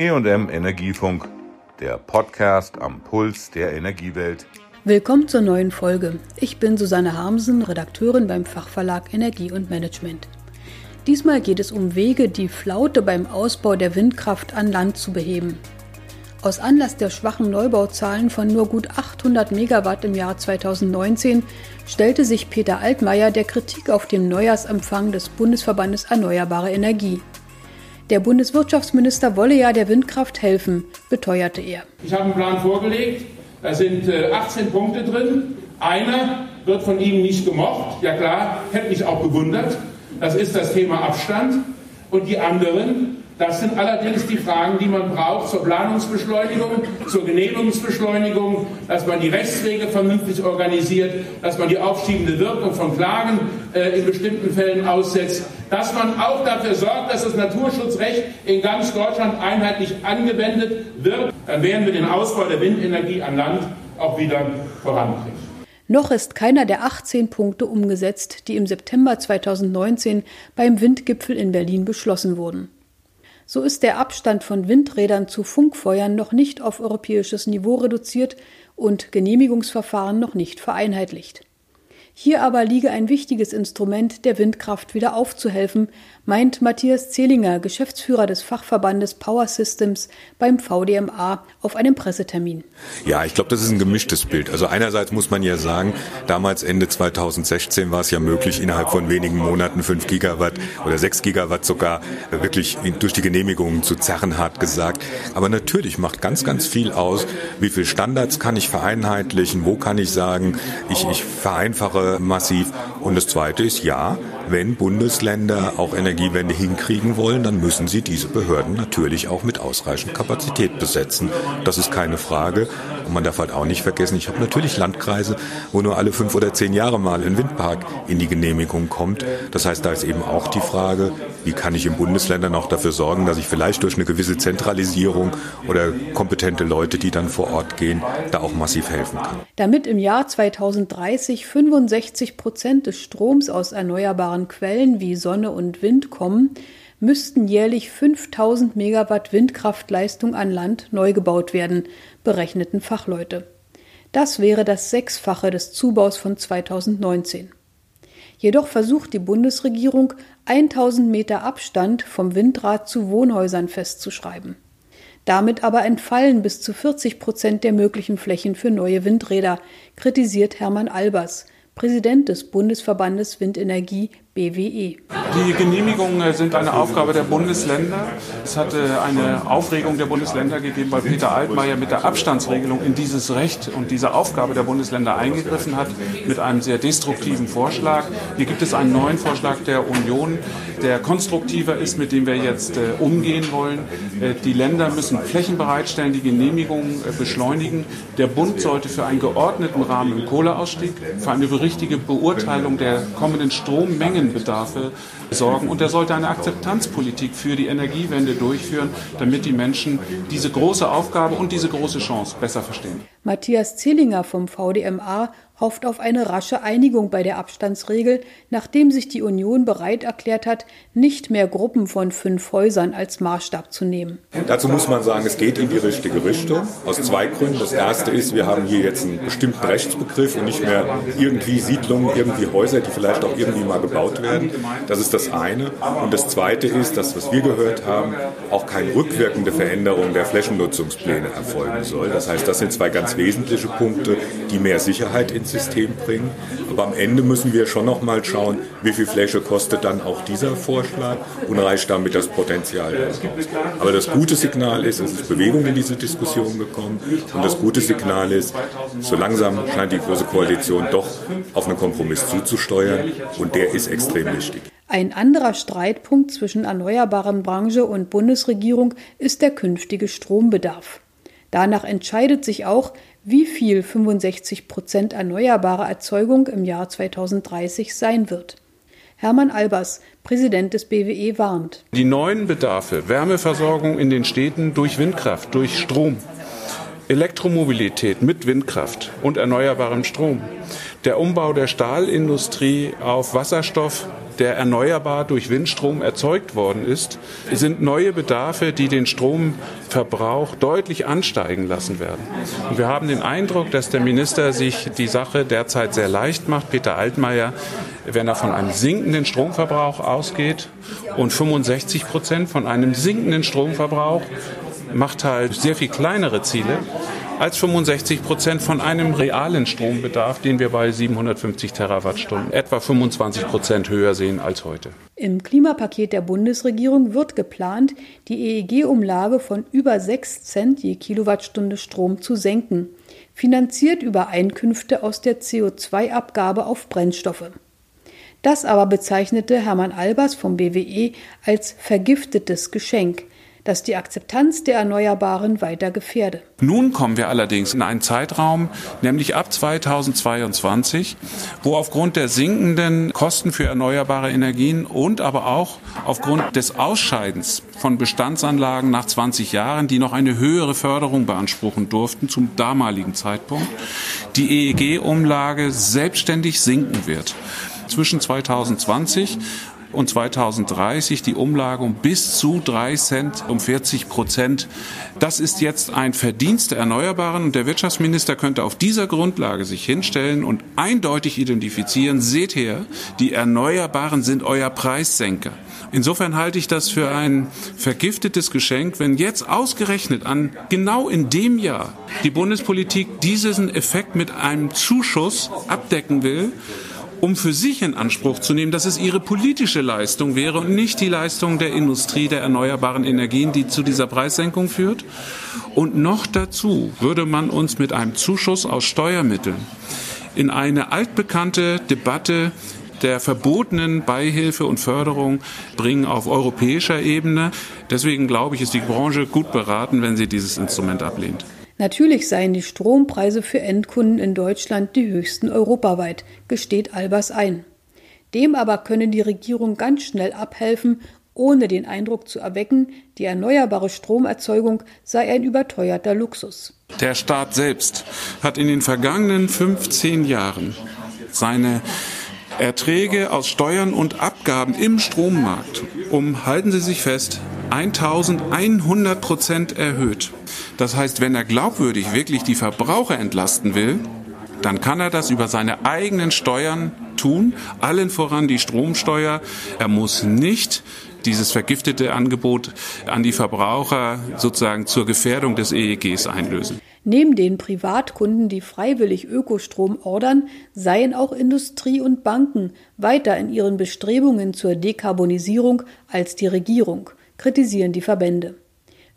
EM Energiefunk, der Podcast am Puls der Energiewelt. Willkommen zur neuen Folge. Ich bin Susanne Harmsen, Redakteurin beim Fachverlag Energie und Management. Diesmal geht es um Wege, die Flaute beim Ausbau der Windkraft an Land zu beheben. Aus Anlass der schwachen Neubauzahlen von nur gut 800 Megawatt im Jahr 2019 stellte sich Peter Altmaier der Kritik auf dem Neujahrsempfang des Bundesverbandes Erneuerbare Energie. Der Bundeswirtschaftsminister wolle ja der Windkraft helfen, beteuerte er. Ich habe einen Plan vorgelegt, da sind 18 äh, Punkte drin. Einer wird von Ihnen nicht gemocht, ja klar, hätte mich auch gewundert. Das ist das Thema Abstand. Und die anderen das sind allerdings die Fragen, die man braucht zur Planungsbeschleunigung, zur Genehmigungsbeschleunigung, dass man die Rechtswege vernünftig organisiert, dass man die aufschiebende Wirkung von Klagen äh, in bestimmten Fällen aussetzt, dass man auch dafür sorgt, dass das Naturschutzrecht in ganz Deutschland einheitlich angewendet wird. Dann werden wir den Ausbau der Windenergie an Land auch wieder vorankriegen. Noch ist keiner der 18 Punkte umgesetzt, die im September 2019 beim Windgipfel in Berlin beschlossen wurden. So ist der Abstand von Windrädern zu Funkfeuern noch nicht auf europäisches Niveau reduziert und Genehmigungsverfahren noch nicht vereinheitlicht. Hier aber liege ein wichtiges Instrument, der Windkraft wieder aufzuhelfen, meint Matthias Zehlinger, Geschäftsführer des Fachverbandes Power Systems beim VDMA auf einem Pressetermin. Ja, ich glaube, das ist ein gemischtes Bild. Also einerseits muss man ja sagen, damals Ende 2016 war es ja möglich, innerhalb von wenigen Monaten 5 Gigawatt oder 6 Gigawatt sogar wirklich durch die Genehmigungen zu zerren, hart gesagt. Aber natürlich macht ganz, ganz viel aus, wie viele Standards kann ich vereinheitlichen, wo kann ich sagen, ich, ich vereinfache massiv. Und das Zweite ist, ja, wenn Bundesländer auch Energiewende hinkriegen wollen, dann müssen sie diese Behörden natürlich auch mit ausreichend Kapazität besetzen. Das ist keine Frage. Und man darf halt auch nicht vergessen, ich habe natürlich Landkreise, wo nur alle fünf oder zehn Jahre mal ein Windpark in die Genehmigung kommt. Das heißt, da ist eben auch die Frage, wie kann ich in Bundesländern auch dafür sorgen, dass ich vielleicht durch eine gewisse Zentralisierung oder kompetente Leute, die dann vor Ort gehen, da auch massiv helfen kann. Damit im Jahr 2030 65 Prozent des Stroms aus erneuerbaren erneuerbaren Quellen wie Sonne und Wind kommen, müssten jährlich 5000 Megawatt Windkraftleistung an Land neu gebaut werden, berechneten Fachleute. Das wäre das Sechsfache des Zubaus von 2019. Jedoch versucht die Bundesregierung, 1000 Meter Abstand vom Windrad zu Wohnhäusern festzuschreiben. Damit aber entfallen bis zu 40 Prozent der möglichen Flächen für neue Windräder, kritisiert Hermann Albers, Präsident des Bundesverbandes Windenergie BWE. Die Genehmigungen sind eine Aufgabe der Bundesländer. Es hatte eine Aufregung der Bundesländer gegeben, weil Peter Altmaier mit der Abstandsregelung in dieses Recht und diese Aufgabe der Bundesländer eingegriffen hat, mit einem sehr destruktiven Vorschlag. Hier gibt es einen neuen Vorschlag der Union, der konstruktiver ist, mit dem wir jetzt äh, umgehen wollen. Äh, die Länder müssen Flächen bereitstellen, die Genehmigungen äh, beschleunigen. Der Bund sollte für einen geordneten Rahmen im Kohleausstieg, für eine richtige Beurteilung der kommenden Strommengenbedarfe sorgen. Und er sollte eine Akzeptanzpolitik für die Energiewende durchführen, damit die Menschen diese große Aufgabe und diese große Chance besser verstehen. Matthias Zillinger vom VDMA hofft auf eine rasche Einigung bei der Abstandsregel, nachdem sich die Union bereit erklärt hat, nicht mehr Gruppen von fünf Häusern als Maßstab zu nehmen. Dazu muss man sagen, es geht in die richtige Richtung. Aus zwei Gründen. Das erste ist, wir haben hier jetzt einen bestimmten Rechtsbegriff und nicht mehr irgendwie Siedlungen, irgendwie Häuser, die vielleicht auch irgendwie mal gebaut werden. Das ist das eine. Und das zweite ist, dass, was wir gehört haben, auch keine rückwirkende Veränderung der Flächennutzungspläne erfolgen soll. Das heißt, das sind zwei ganz wesentliche Punkte, die mehr Sicherheit ins System bringen. Aber am Ende müssen wir schon noch mal schauen, wie viel Fläche kostet dann auch dieser Vorschlag und reicht damit das Potenzial. Aber das gute Signal ist, es ist Bewegung in diese Diskussion gekommen und das gute Signal ist, so langsam scheint die Große Koalition doch auf einen Kompromiss zuzusteuern und der ist extrem wichtig. Ein anderer Streitpunkt zwischen erneuerbaren Branche und Bundesregierung ist der künftige Strombedarf. Danach entscheidet sich auch, wie viel 65 Prozent erneuerbare Erzeugung im Jahr 2030 sein wird. Hermann Albers, Präsident des BWE, warnt. Die neuen Bedarfe, Wärmeversorgung in den Städten durch Windkraft, durch Strom, Elektromobilität mit Windkraft und erneuerbarem Strom, der Umbau der Stahlindustrie auf Wasserstoff, der erneuerbar durch Windstrom erzeugt worden ist, sind neue Bedarfe, die den Stromverbrauch deutlich ansteigen lassen werden. Und wir haben den Eindruck, dass der Minister sich die Sache derzeit sehr leicht macht. Peter Altmaier, wenn er von einem sinkenden Stromverbrauch ausgeht und 65 Prozent von einem sinkenden Stromverbrauch macht halt sehr viel kleinere Ziele als 65 Prozent von einem realen Strombedarf, den wir bei 750 Terawattstunden etwa 25 Prozent höher sehen als heute. Im Klimapaket der Bundesregierung wird geplant, die EEG-Umlage von über 6 Cent je Kilowattstunde Strom zu senken, finanziert über Einkünfte aus der CO2-Abgabe auf Brennstoffe. Das aber bezeichnete Hermann Albers vom BWE als vergiftetes Geschenk das die Akzeptanz der Erneuerbaren weiter gefährde. Nun kommen wir allerdings in einen Zeitraum, nämlich ab 2022, wo aufgrund der sinkenden Kosten für erneuerbare Energien und aber auch aufgrund des Ausscheidens von Bestandsanlagen nach 20 Jahren, die noch eine höhere Förderung beanspruchen durften zum damaligen Zeitpunkt, die EEG-Umlage selbstständig sinken wird. Zwischen 2020 und 2030 die Umlage um bis zu drei Cent um 40 Prozent. Das ist jetzt ein Verdienst der Erneuerbaren und der Wirtschaftsminister könnte auf dieser Grundlage sich hinstellen und eindeutig identifizieren, seht her, die Erneuerbaren sind euer Preissenker. Insofern halte ich das für ein vergiftetes Geschenk, wenn jetzt ausgerechnet an genau in dem Jahr die Bundespolitik diesen Effekt mit einem Zuschuss abdecken will um für sich in Anspruch zu nehmen, dass es ihre politische Leistung wäre und nicht die Leistung der Industrie der erneuerbaren Energien, die zu dieser Preissenkung führt. Und noch dazu würde man uns mit einem Zuschuss aus Steuermitteln in eine altbekannte Debatte der verbotenen Beihilfe und Förderung bringen auf europäischer Ebene. Deswegen glaube ich, ist die Branche gut beraten, wenn sie dieses Instrument ablehnt. Natürlich seien die Strompreise für Endkunden in Deutschland die höchsten europaweit, gesteht Albers ein. Dem aber könne die Regierung ganz schnell abhelfen, ohne den Eindruck zu erwecken, die erneuerbare Stromerzeugung sei ein überteuerter Luxus. Der Staat selbst hat in den vergangenen 15 Jahren seine Erträge aus Steuern und Abgaben im Strommarkt um, halten Sie sich fest, 1100 Prozent erhöht. Das heißt, wenn er glaubwürdig wirklich die Verbraucher entlasten will, dann kann er das über seine eigenen Steuern tun, allen voran die Stromsteuer. Er muss nicht dieses vergiftete Angebot an die Verbraucher sozusagen zur Gefährdung des EEGs einlösen. Neben den Privatkunden, die freiwillig Ökostrom ordern, seien auch Industrie und Banken weiter in ihren Bestrebungen zur Dekarbonisierung als die Regierung, kritisieren die Verbände.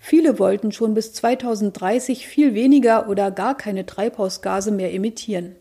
Viele wollten schon bis 2030 viel weniger oder gar keine Treibhausgase mehr emittieren.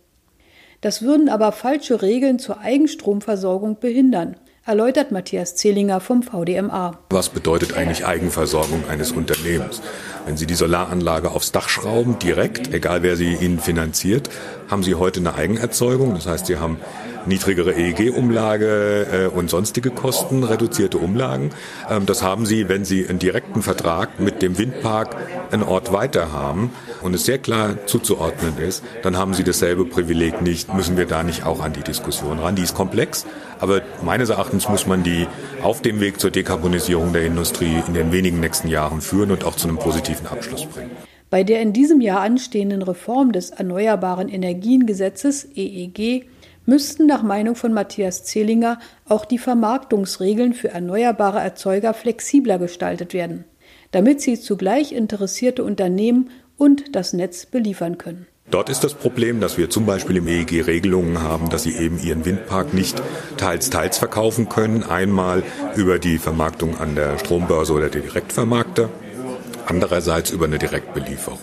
Das würden aber falsche Regeln zur Eigenstromversorgung behindern, erläutert Matthias Zehlinger vom VDMA. Was bedeutet eigentlich Eigenversorgung eines Unternehmens? Wenn Sie die Solaranlage aufs Dach schrauben, direkt, egal wer sie Ihnen finanziert, haben Sie heute eine Eigenerzeugung. Das heißt, Sie haben niedrigere EEG-Umlage äh, und sonstige Kosten, reduzierte Umlagen. Ähm, das haben Sie, wenn Sie einen direkten Vertrag mit dem Windpark einen Ort weiter haben und es sehr klar zuzuordnen ist, dann haben Sie dasselbe Privileg nicht, müssen wir da nicht auch an die Diskussion ran. Die ist komplex, aber meines Erachtens muss man die auf dem Weg zur Dekarbonisierung der Industrie in den wenigen nächsten Jahren führen und auch zu einem positiven Abschluss bringen. Bei der in diesem Jahr anstehenden Reform des Erneuerbaren Energiengesetzes EEG müssten nach Meinung von Matthias Zehlinger auch die Vermarktungsregeln für erneuerbare Erzeuger flexibler gestaltet werden, damit sie zugleich interessierte Unternehmen und das Netz beliefern können. Dort ist das Problem, dass wir zum Beispiel im EEG Regelungen haben, dass sie eben ihren Windpark nicht teils teils verkaufen können. Einmal über die Vermarktung an der Strombörse oder der Direktvermarkter andererseits über eine Direktbelieferung.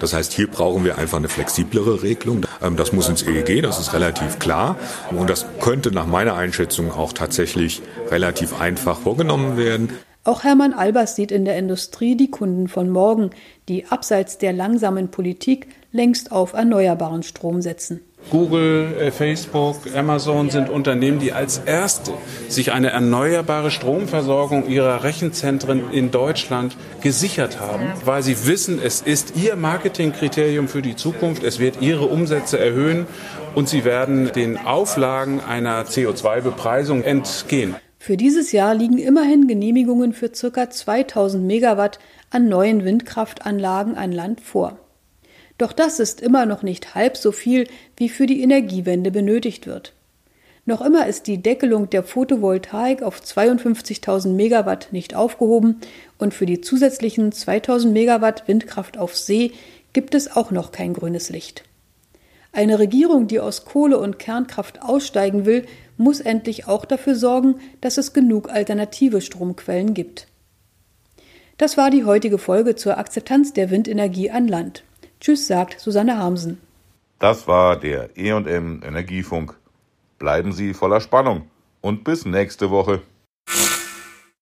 Das heißt, hier brauchen wir einfach eine flexiblere Regelung. Ähm, das muss ins EEG, das ist relativ klar. Und das könnte nach meiner Einschätzung auch tatsächlich relativ einfach vorgenommen werden. Auch Hermann Albers sieht in der Industrie die Kunden von morgen, die abseits der langsamen Politik längst auf erneuerbaren Strom setzen. Google, äh, Facebook, Amazon sind Unternehmen, die als erste sich eine erneuerbare Stromversorgung ihrer Rechenzentren in Deutschland gesichert haben, weil sie wissen, es ist ihr Marketingkriterium für die Zukunft, es wird ihre Umsätze erhöhen und sie werden den Auflagen einer CO2-Bepreisung entgehen. Für dieses Jahr liegen immerhin Genehmigungen für ca. 2000 Megawatt an neuen Windkraftanlagen an Land vor. Doch das ist immer noch nicht halb so viel, wie für die Energiewende benötigt wird. Noch immer ist die Deckelung der Photovoltaik auf 52.000 Megawatt nicht aufgehoben und für die zusätzlichen 2000 Megawatt Windkraft auf See gibt es auch noch kein grünes Licht. Eine Regierung, die aus Kohle und Kernkraft aussteigen will, muss endlich auch dafür sorgen, dass es genug alternative Stromquellen gibt. Das war die heutige Folge zur Akzeptanz der Windenergie an Land. Tschüss, sagt Susanne Harmsen. Das war der E&M Energiefunk. Bleiben Sie voller Spannung und bis nächste Woche.